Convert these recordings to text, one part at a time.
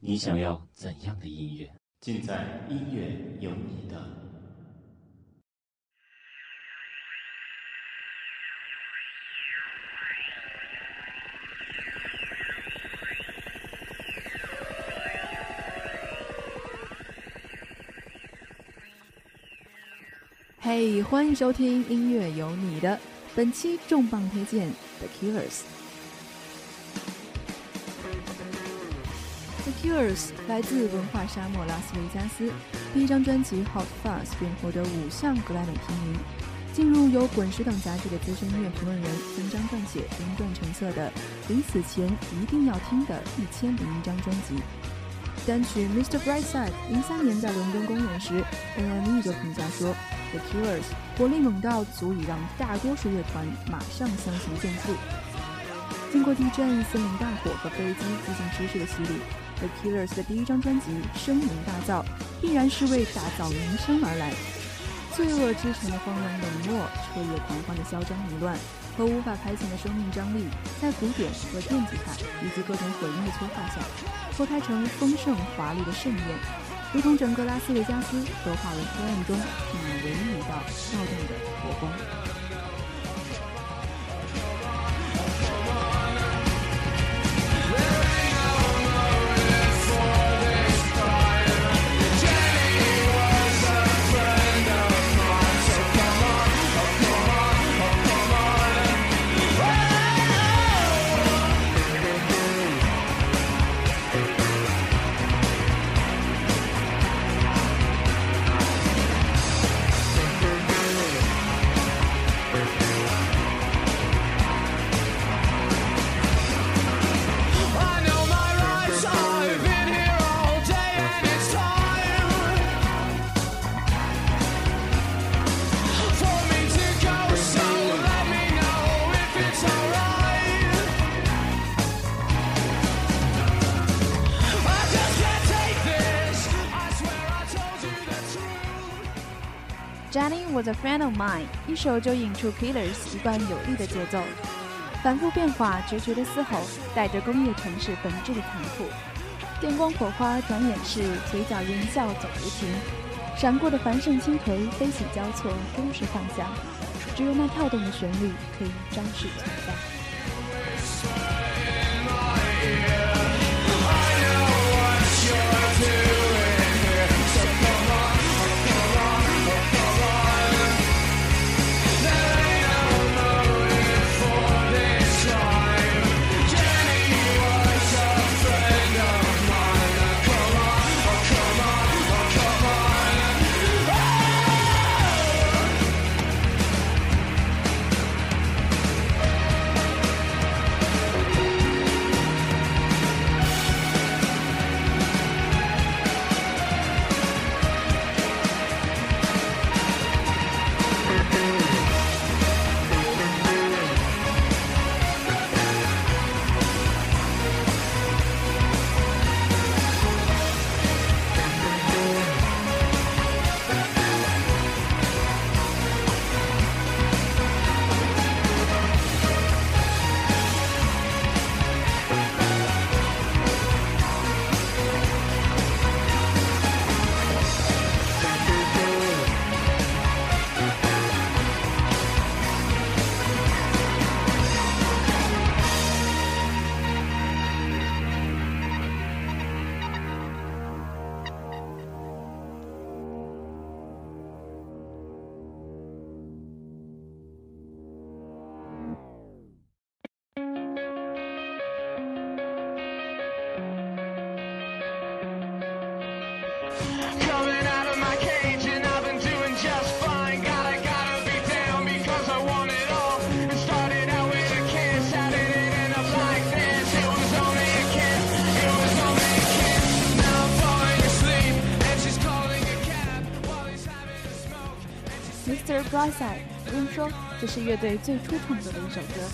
你想要怎样的音乐？尽在音乐有你的。欢迎收听《音乐有你的》，本期重磅推荐《The Killers》。The Killers 来自文化沙漠拉斯维加斯，第一张专辑《Hot Fuzz》便获得五项格莱美提名，进入由滚石等杂志的资深音乐评论人文章撰写评断成色的临死前一定要听的一千零一张专辑。单曲《Mr. Brightside》零三年在伦敦公演时，NME 就评价说。The Killers 活力猛到足以让大多数乐团马上相形见绌。经过地震、森林大火和飞机机进失事的洗礼，The Killers 的第一张专辑声名大噪，必然是为打造名声而来。罪恶之城的荒凉冷漠、彻夜狂欢的嚣张凌乱和无法排遣的生命张力，在鼓点和电吉他以及各种混音的催化下，脱胎成丰盛华丽的盛宴。如同整个拉斯维加斯都化为黑暗中那唯一一道跳动的火光。Friend of mine，一首就引出 Killers 一贯有力的节奏，反复变化，决绝的嘶吼，带着工业城市本质的残酷。电光火花，转眼是嘴角言笑总无情，闪过的繁盛青颓，悲喜交错，终是放下。只有那跳动的旋律，可以昭示存在。Brightside，不用说，这是乐队最初创作的一首歌。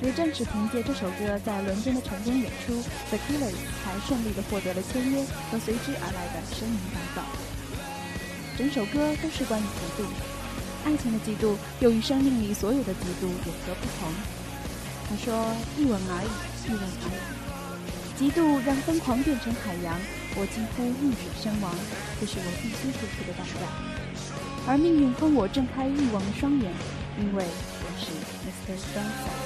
也正是凭借这首歌在伦敦的成功演出，The Killers 才顺利的获得了签约和随之而来的声名大噪。整首歌都是关于嫉妒，爱情的嫉妒又与生命里所有的嫉妒有何不同？他说：“一吻而已，一吻而已。嫉妒让疯狂变成海洋，我几乎溺水身亡，这是我必须付出的代价。而命运帮我睁开欲望的双眼，因为我是 Mr. Sunset。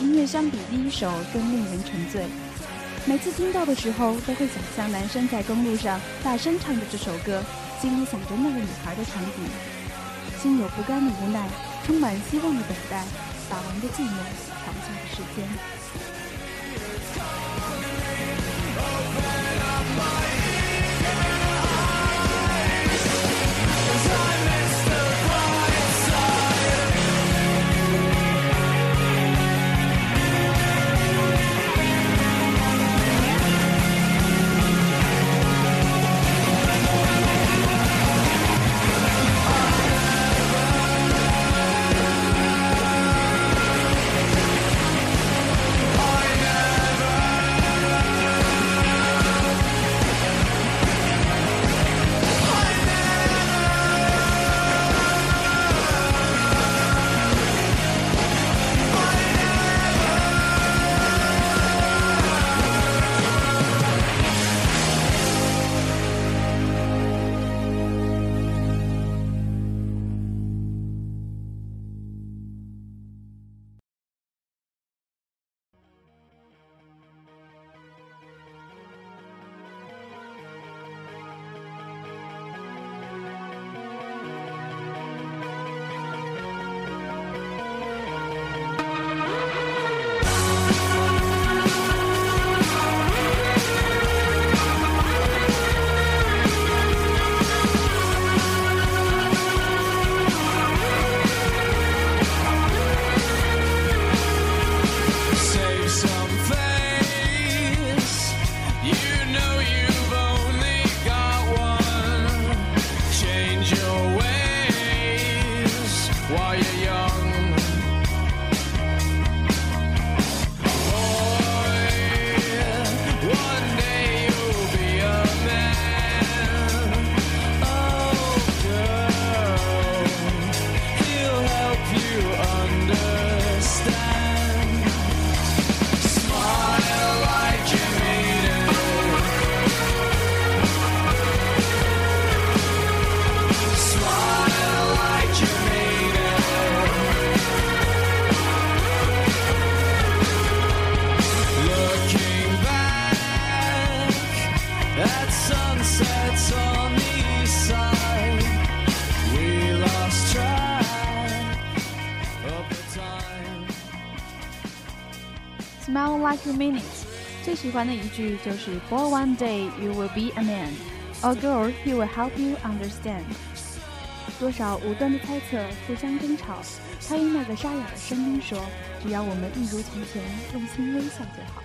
音乐相比第一首更令人沉醉，每次听到的时候都会想象男生在公路上大声唱着这首歌，心里想着那个女孩的场景，心有不甘的无奈，充满希望的等待，打完的寂寞，长下的时间。喜欢的一句就是 "For one day you will be a man, a girl he will help you understand"。多少无端的猜测，互相争吵。他用那个沙哑的声音说：“只要我们一如从前，用心微笑就好。”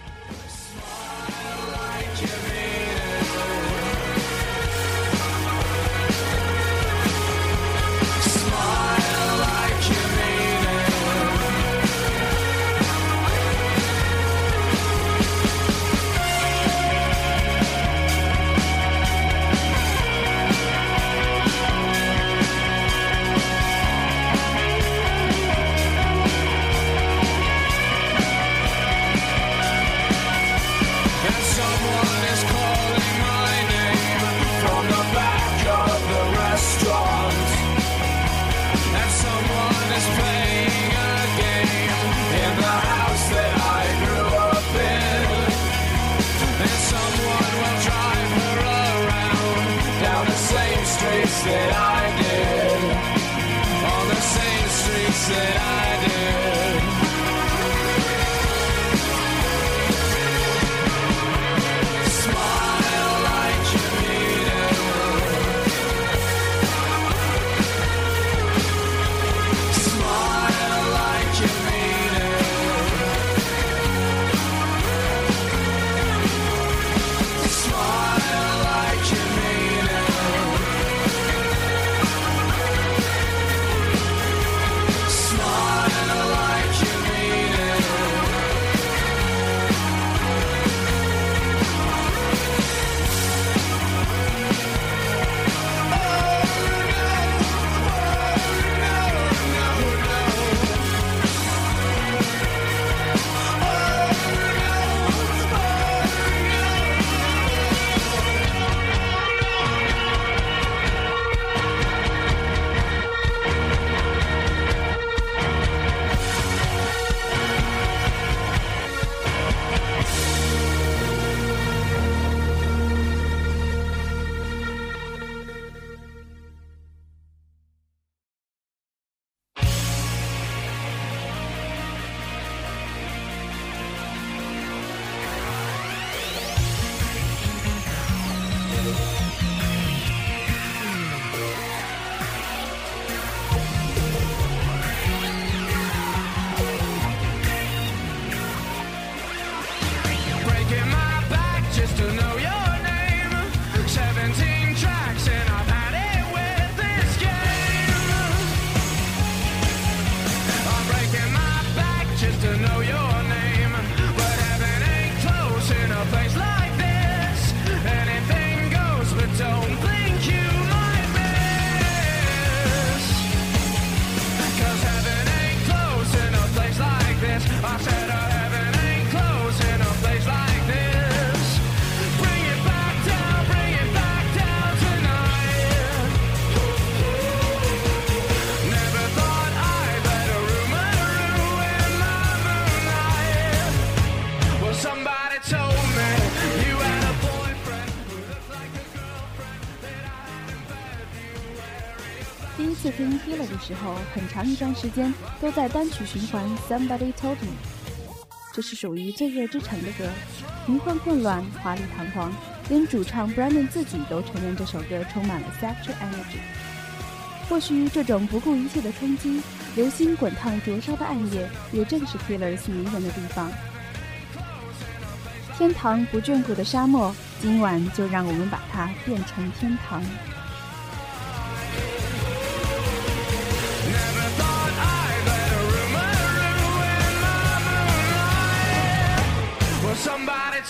时候，很长一段时间都在单曲循环《Somebody Told Me》，这是属于罪恶之城的歌，迷幻混乱，华丽堂皇，连主唱 Brandon 自己都承认这首歌充满了 sexual energy。或许这种不顾一切的冲击，流星滚烫灼烧的暗夜，也正是 Killers 迷人的地方。天堂不眷顾的沙漠，今晚就让我们把它变成天堂。Somebody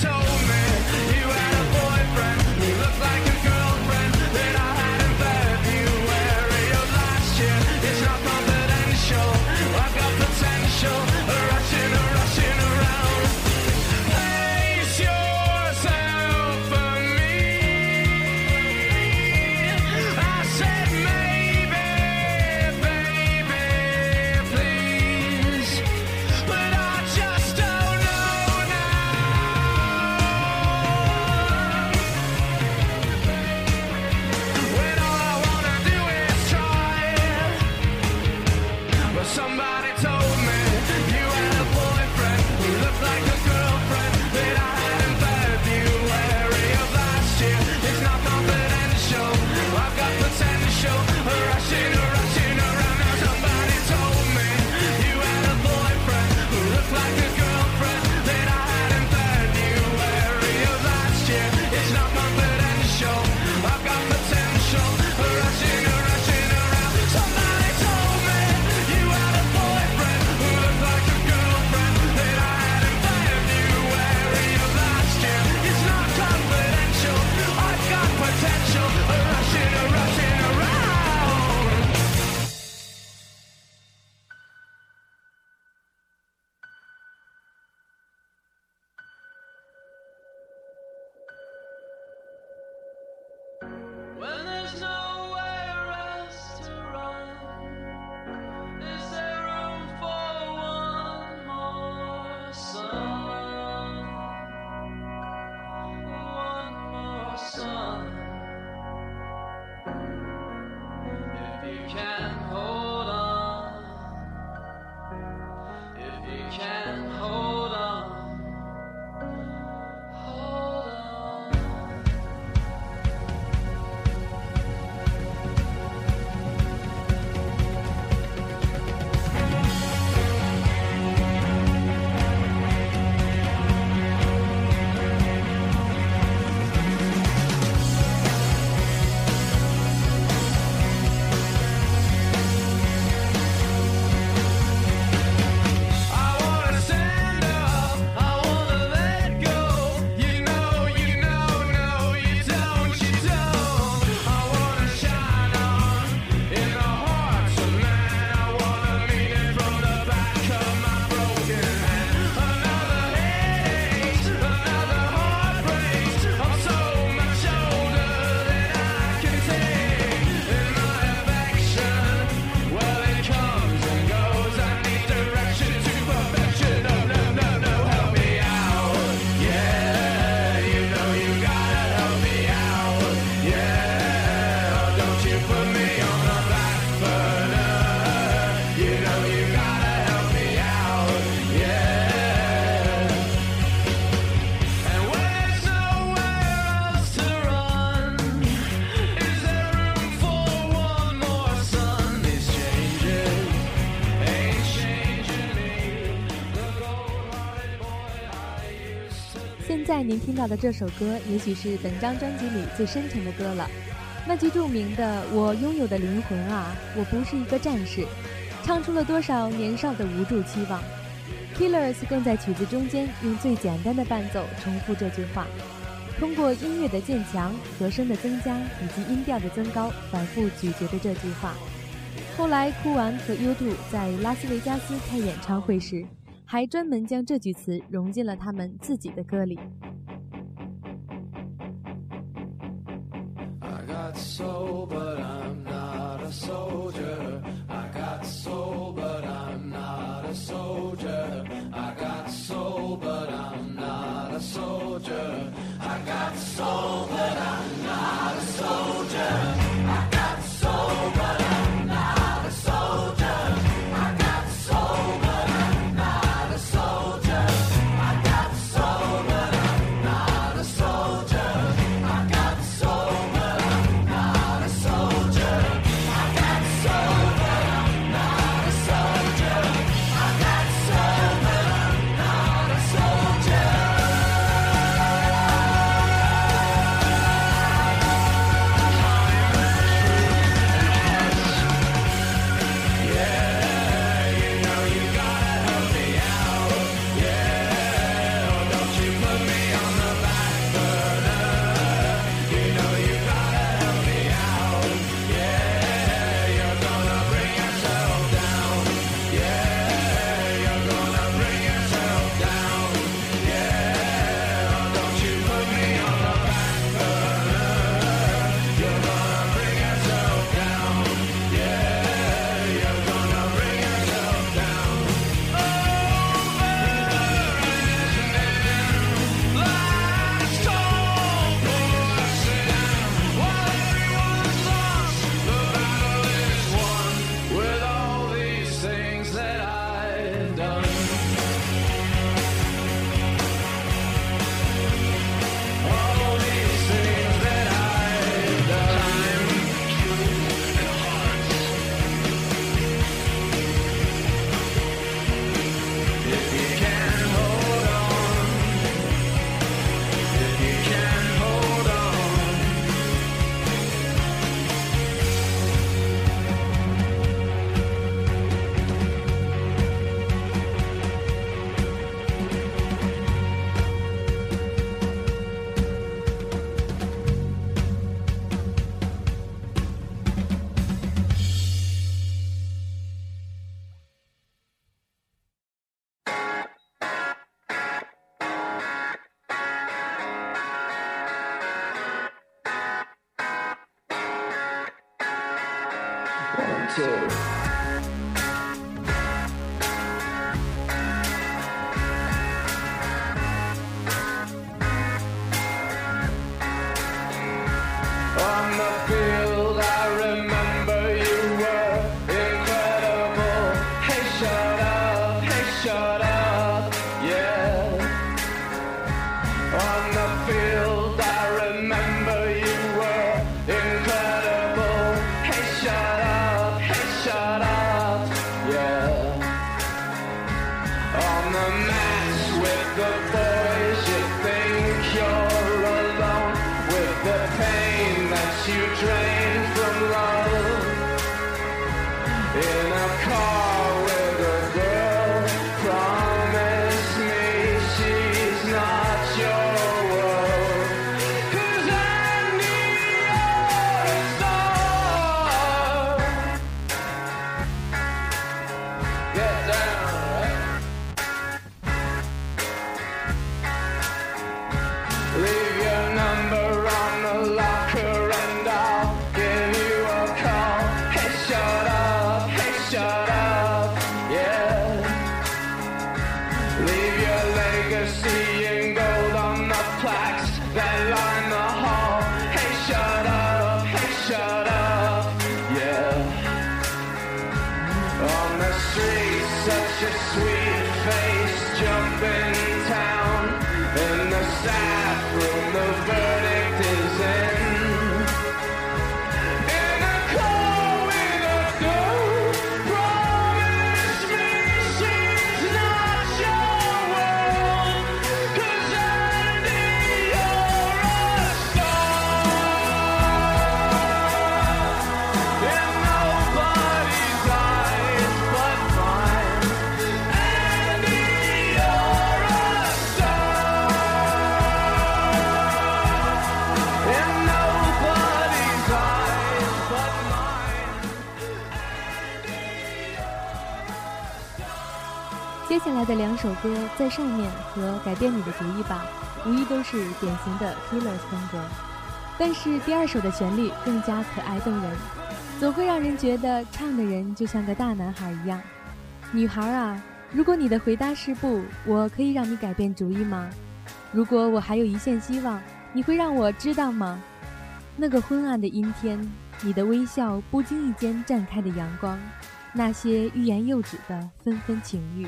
您听到的这首歌，也许是本张专辑里最深沉的歌了。那句著名的“我拥有的灵魂啊，我不是一个战士”，唱出了多少年少的无助期望。Killers 更在曲子中间用最简单的伴奏重复这句话，通过音乐的渐强、和声的增加以及音调的增高，反复咀嚼着这句话。后来，酷玩和 U2 在拉斯维加斯开演唱会时，还专门将这句词融进了他们自己的歌里。got soul, but I'm not a soldier. I got soul, but I'm not a soldier. I got soul, but I'm not a soldier. I got soul, but I'm not a soldier. two. 的两首歌在上面和改变你的主意吧，无疑都是典型的 Killers 风格。但是第二首的旋律更加可爱动人，总会让人觉得唱的人就像个大男孩一样。女孩啊，如果你的回答是不，我可以让你改变主意吗？如果我还有一线希望，你会让我知道吗？那个昏暗的阴天，你的微笑不经意间绽开的阳光，那些欲言又止的纷纷情欲。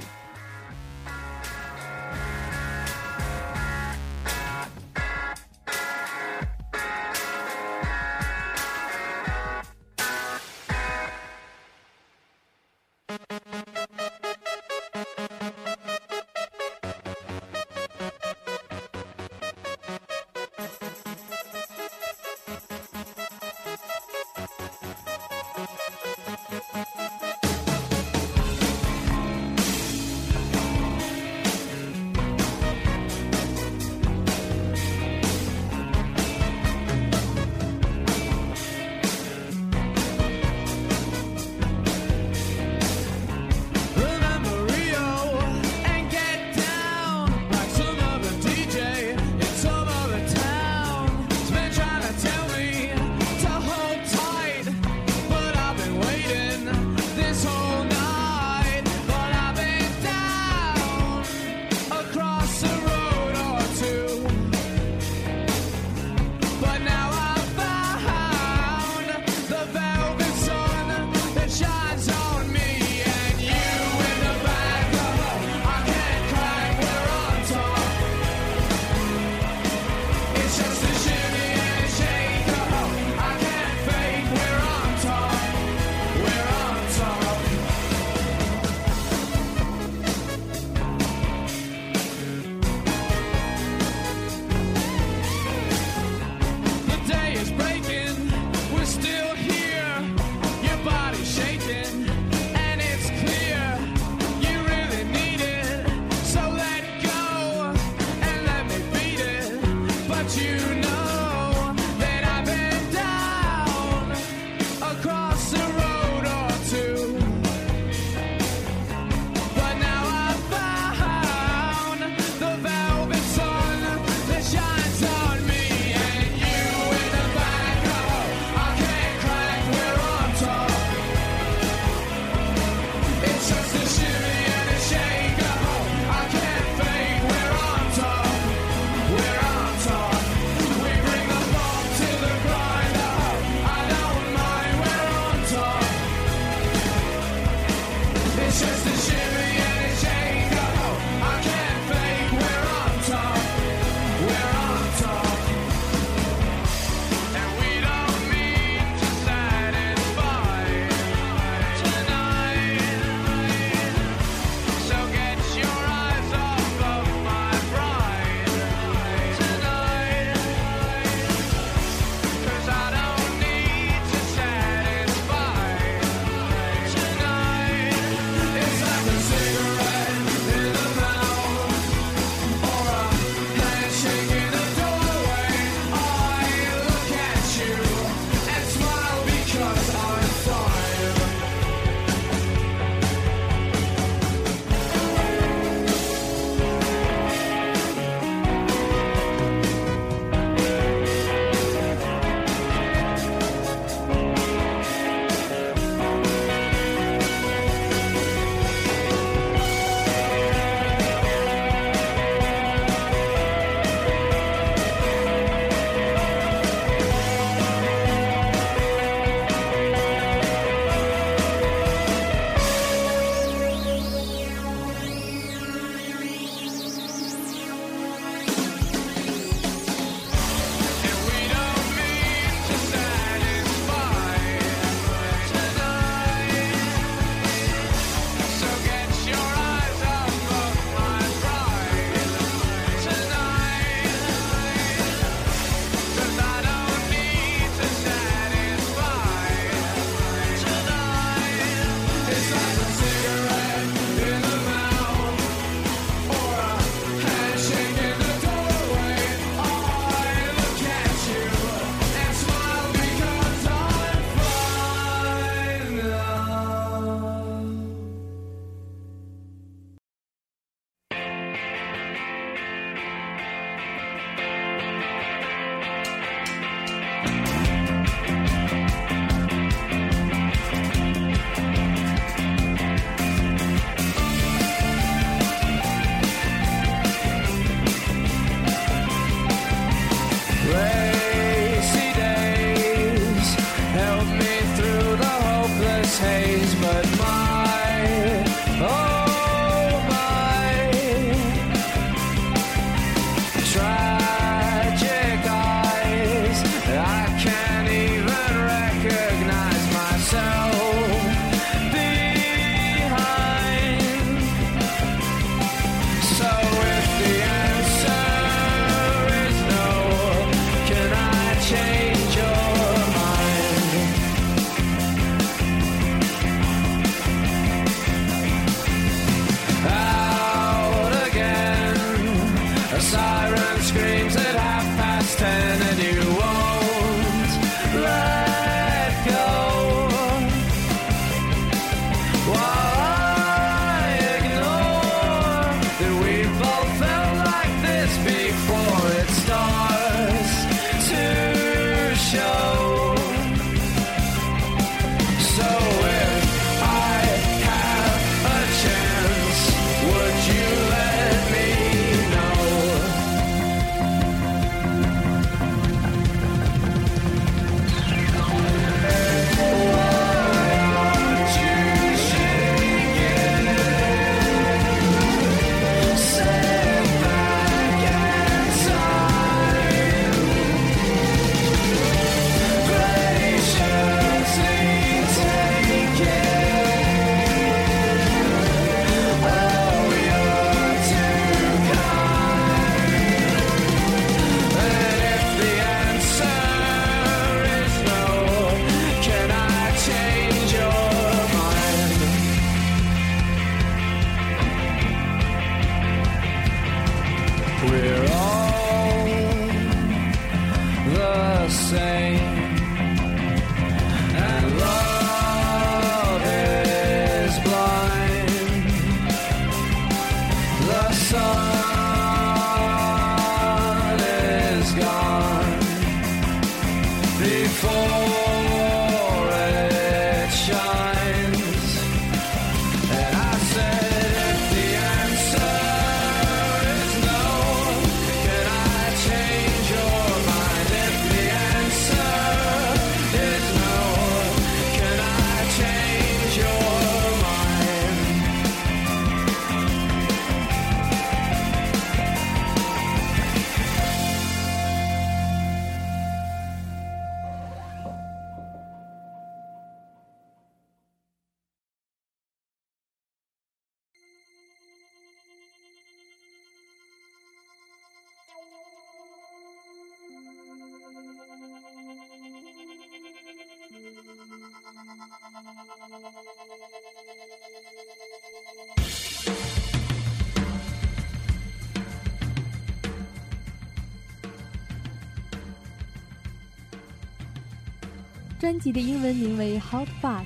专辑的英文名为《Hot Fuzz》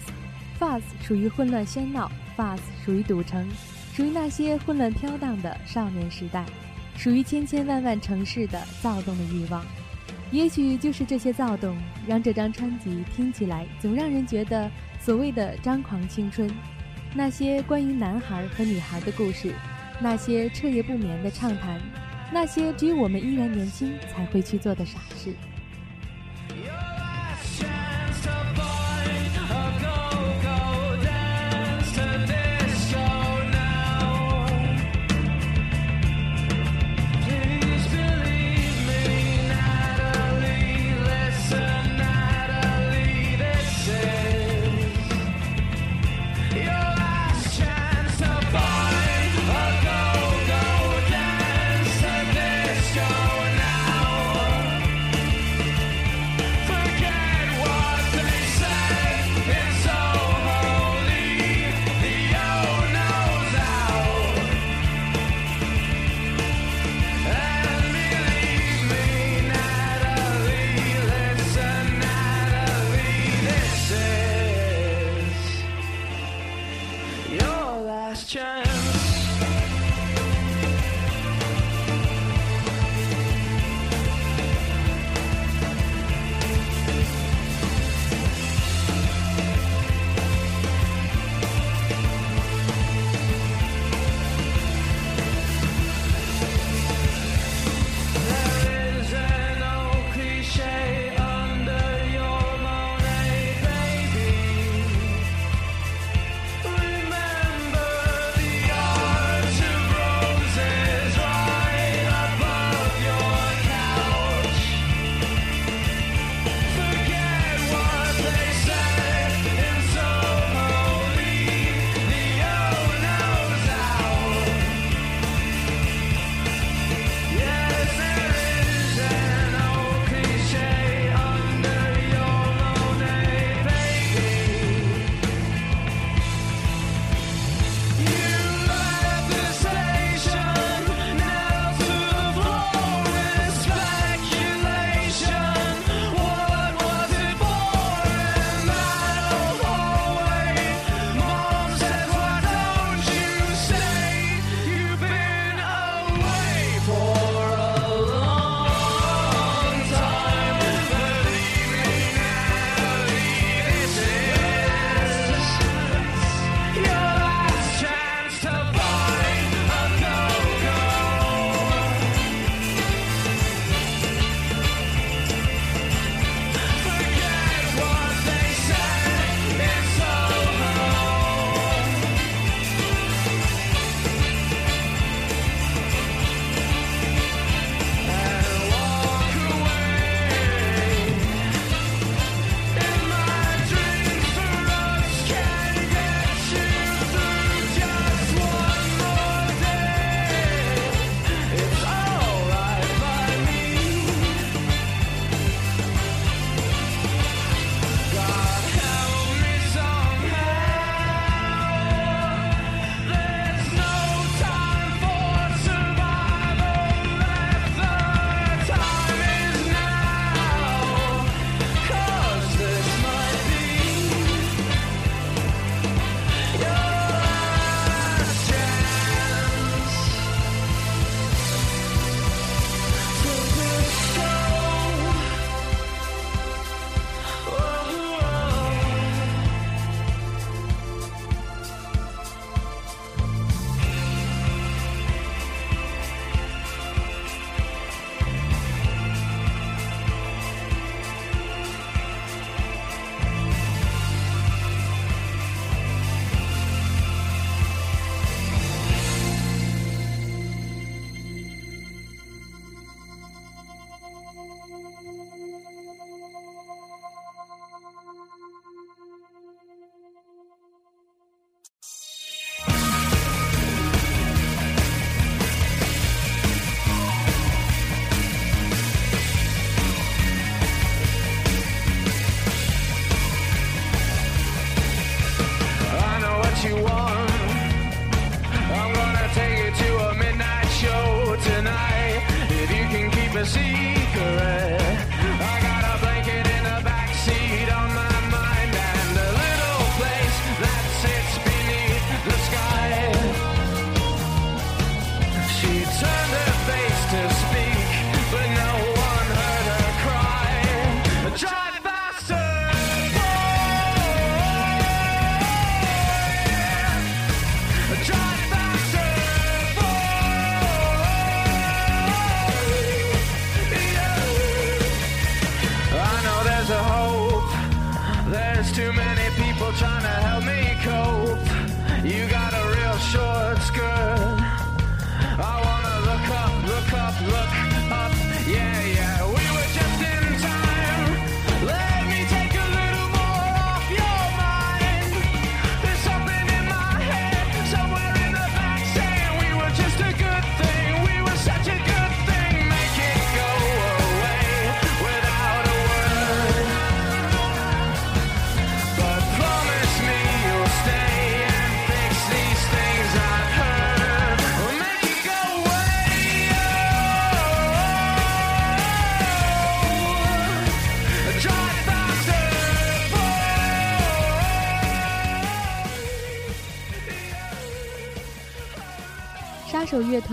，Fuzz 属于混乱喧闹，Fuzz 属于赌城，属于那些混乱飘荡的少年时代，属于千千万万城市的躁动的欲望。也许就是这些躁动，让这张专辑听起来总让人觉得所谓的张狂青春，那些关于男孩和女孩的故事，那些彻夜不眠的畅谈，那些只有我们依然年轻才会去做的傻事。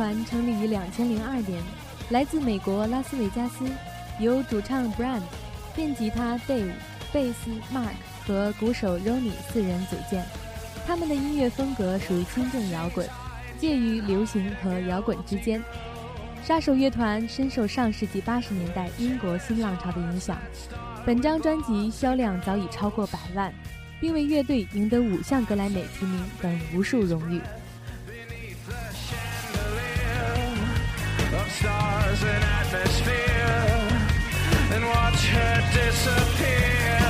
团成立于两千零二年，来自美国拉斯维加斯，由主唱 Brand、电吉他 Dave、贝斯 Mark 和鼓手 Ronnie 四人组建。他们的音乐风格属于轻重摇滚，介于流行和摇滚之间。杀手乐团深受上世纪八十年代英国新浪潮的影响，本张专辑销量早已超过百万，并为乐队赢得五项格莱美提名等无数荣誉。Stars and atmosphere and watch her disappear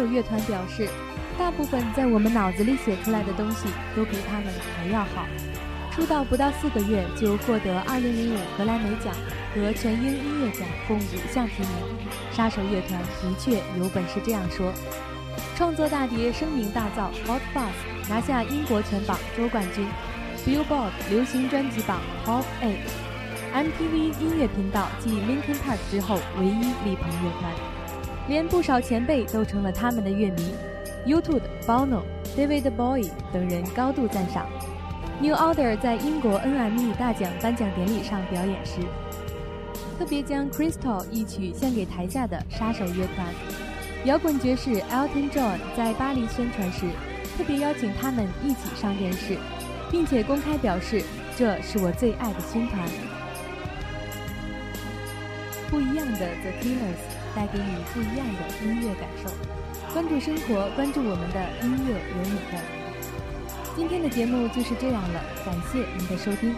手乐团表示，大部分在我们脑子里写出来的东西都比他们还要好。出道不到四个月就获得2005格莱美奖和全英音乐奖共五项提名，杀手乐团的确有本事这样说。创作大碟声名大噪，Hot Fuzz 拿下英国全榜周冠军，Billboard 流行专辑榜 Top Eight，MTV 音乐频道继 Linkin Park 之后唯一力捧乐团，连不少前辈都成了他们的乐迷，YouTube、Bono、David Bowie 等人高度赞赏。New Order 在英国 NME 大奖颁奖典礼上表演时，特别将 Crystal 一曲献给台下的杀手乐团。摇滚爵士 Elton John 在巴黎宣传时，特别邀请他们一起上电视，并且公开表示这是我最爱的军团。不一样的 The Killers 带给你不一样的音乐感受。关注生活，关注我们的音乐有你的。今天的节目就是这样了，感谢您的收听。